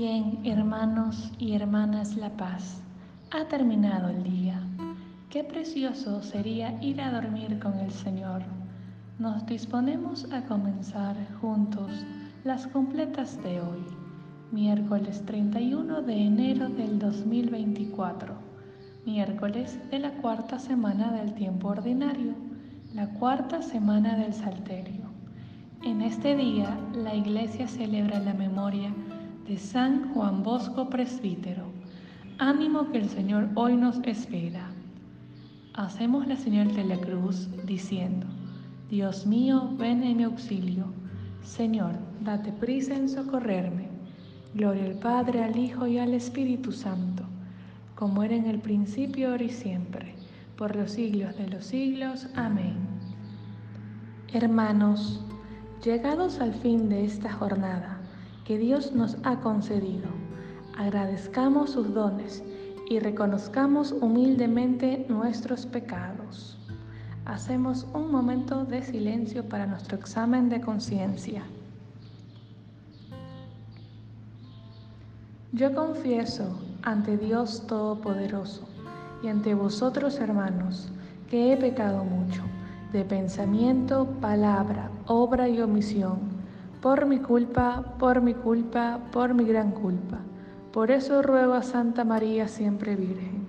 Bien, hermanos y hermanas La Paz, ha terminado el día. Qué precioso sería ir a dormir con el Señor. Nos disponemos a comenzar juntos las completas de hoy, miércoles 31 de enero del 2024, miércoles de la cuarta semana del tiempo ordinario, la cuarta semana del Salterio. En este día la Iglesia celebra la memoria de San Juan Bosco Presbítero. Ánimo que el Señor hoy nos espera. Hacemos la señal de la cruz diciendo, Dios mío, ven en mi auxilio. Señor, date prisa en socorrerme. Gloria al Padre, al Hijo y al Espíritu Santo, como era en el principio, ahora y siempre, por los siglos de los siglos. Amén. Hermanos, llegados al fin de esta jornada, que Dios nos ha concedido. Agradezcamos sus dones y reconozcamos humildemente nuestros pecados. Hacemos un momento de silencio para nuestro examen de conciencia. Yo confieso ante Dios Todopoderoso y ante vosotros hermanos que he pecado mucho, de pensamiento, palabra, obra y omisión por mi culpa, por mi culpa, por mi gran culpa. Por eso ruego a Santa María siempre Virgen,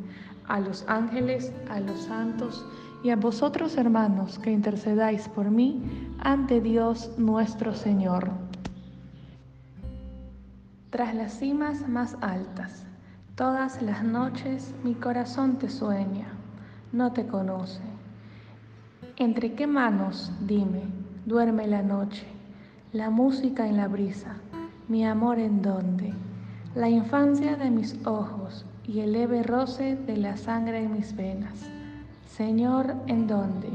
a los ángeles, a los santos y a vosotros hermanos que intercedáis por mí ante Dios nuestro Señor. Tras las cimas más altas, todas las noches mi corazón te sueña, no te conoce. ¿Entre qué manos, dime, duerme la noche? La música en la brisa, mi amor en dónde, la infancia de mis ojos y el leve roce de la sangre en mis venas. Señor, ¿en dónde?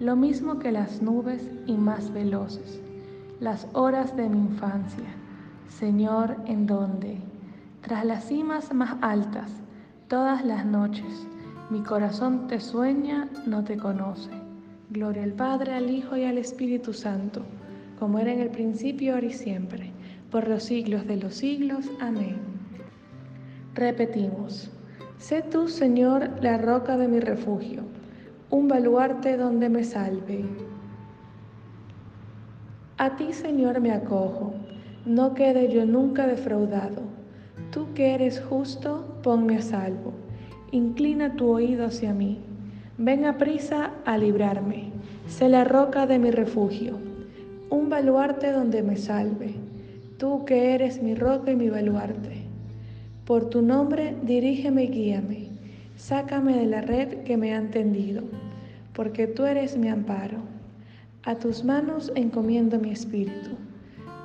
Lo mismo que las nubes y más veloces, las horas de mi infancia. Señor, ¿en dónde? Tras las cimas más altas, todas las noches, mi corazón te sueña, no te conoce. Gloria al Padre, al Hijo y al Espíritu Santo como era en el principio, ahora y siempre, por los siglos de los siglos. Amén. Repetimos, sé tú, Señor, la roca de mi refugio, un baluarte donde me salve. A ti, Señor, me acojo, no quede yo nunca defraudado. Tú que eres justo, ponme a salvo. Inclina tu oído hacia mí. Ven a prisa a librarme. Sé la roca de mi refugio un baluarte donde me salve, tú que eres mi roca y mi baluarte. Por tu nombre dirígeme y guíame, sácame de la red que me han tendido, porque tú eres mi amparo. A tus manos encomiendo mi espíritu,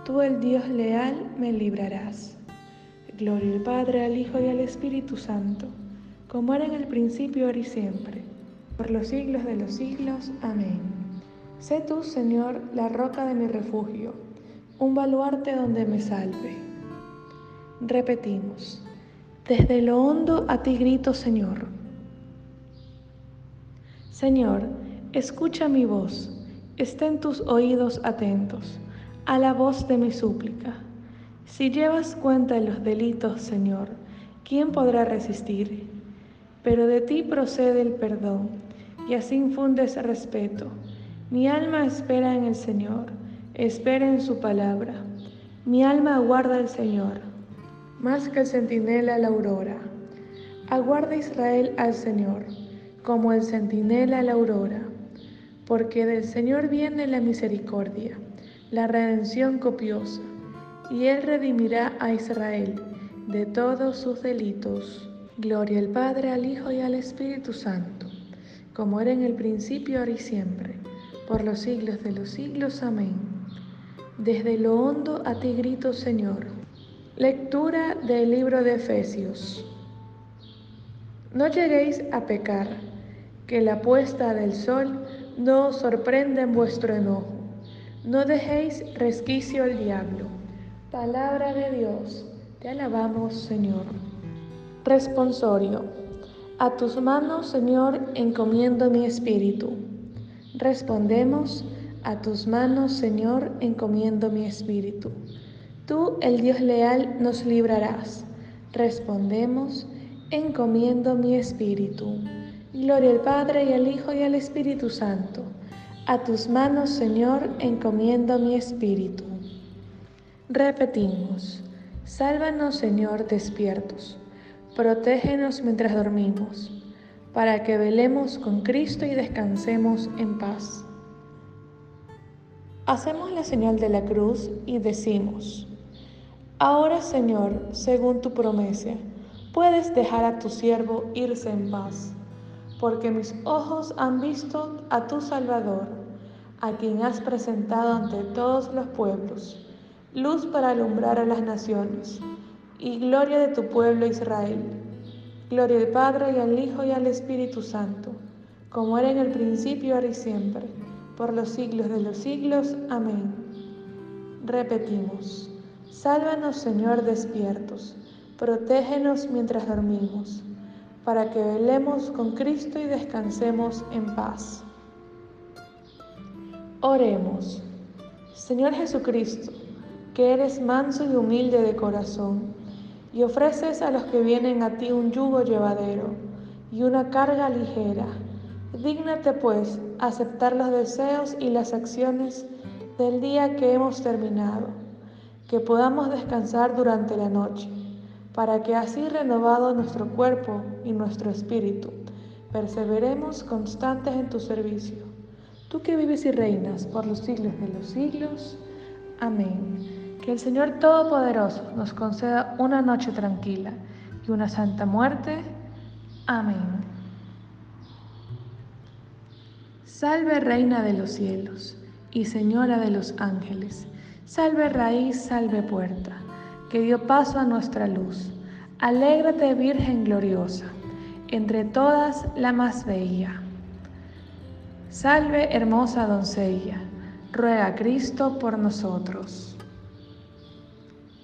tú el Dios leal me librarás. Gloria al Padre, al Hijo y al Espíritu Santo, como era en el principio, ahora y siempre, por los siglos de los siglos. Amén. Sé tú, Señor, la roca de mi refugio, un baluarte donde me salve. Repetimos, desde lo hondo a ti grito, Señor. Señor, escucha mi voz, estén tus oídos atentos a la voz de mi súplica. Si llevas cuenta de los delitos, Señor, ¿quién podrá resistir? Pero de ti procede el perdón, y así infundes respeto mi alma espera en el Señor, espera en su palabra. Mi alma aguarda al Señor, más que el centinela la aurora. Aguarda Israel al Señor, como el centinela la aurora, porque del Señor viene la misericordia, la redención copiosa, y Él redimirá a Israel de todos sus delitos. Gloria al Padre, al Hijo y al Espíritu Santo, como era en el principio, ahora y siempre por los siglos de los siglos. Amén. Desde lo hondo a ti grito, Señor. Lectura del libro de Efesios. No lleguéis a pecar, que la puesta del sol no os sorprenda en vuestro enojo. No dejéis resquicio al diablo. Palabra de Dios, te alabamos, Señor. Responsorio. A tus manos, Señor, encomiendo mi espíritu. Respondemos, a tus manos, Señor, encomiendo mi espíritu. Tú, el Dios leal, nos librarás. Respondemos, encomiendo mi espíritu. Gloria al Padre y al Hijo y al Espíritu Santo. A tus manos, Señor, encomiendo mi espíritu. Repetimos, sálvanos, Señor, despiertos. Protégenos mientras dormimos, para que velemos con Cristo y descansemos en paz. Hacemos la señal de la cruz y decimos, Ahora Señor, según tu promesa, puedes dejar a tu siervo irse en paz, porque mis ojos han visto a tu Salvador, a quien has presentado ante todos los pueblos, luz para alumbrar a las naciones y gloria de tu pueblo Israel. Gloria al Padre y al Hijo y al Espíritu Santo, como era en el principio, ahora y siempre, por los siglos de los siglos. Amén. Repetimos, sálvanos Señor despiertos, protégenos mientras dormimos, para que velemos con Cristo y descansemos en paz. Oremos, Señor Jesucristo, que eres manso y humilde de corazón, y ofreces a los que vienen a ti un yugo llevadero y una carga ligera. Dígnate pues aceptar los deseos y las acciones del día que hemos terminado, que podamos descansar durante la noche, para que así renovado nuestro cuerpo y nuestro espíritu, perseveremos constantes en tu servicio. Tú que vives y reinas por los siglos de los siglos. Amén. Que el Señor Todopoderoso nos conceda una noche tranquila y una santa muerte. Amén. Salve Reina de los cielos y Señora de los ángeles. Salve raíz, salve puerta, que dio paso a nuestra luz. Alégrate Virgen gloriosa, entre todas la más bella. Salve hermosa doncella, ruega Cristo por nosotros.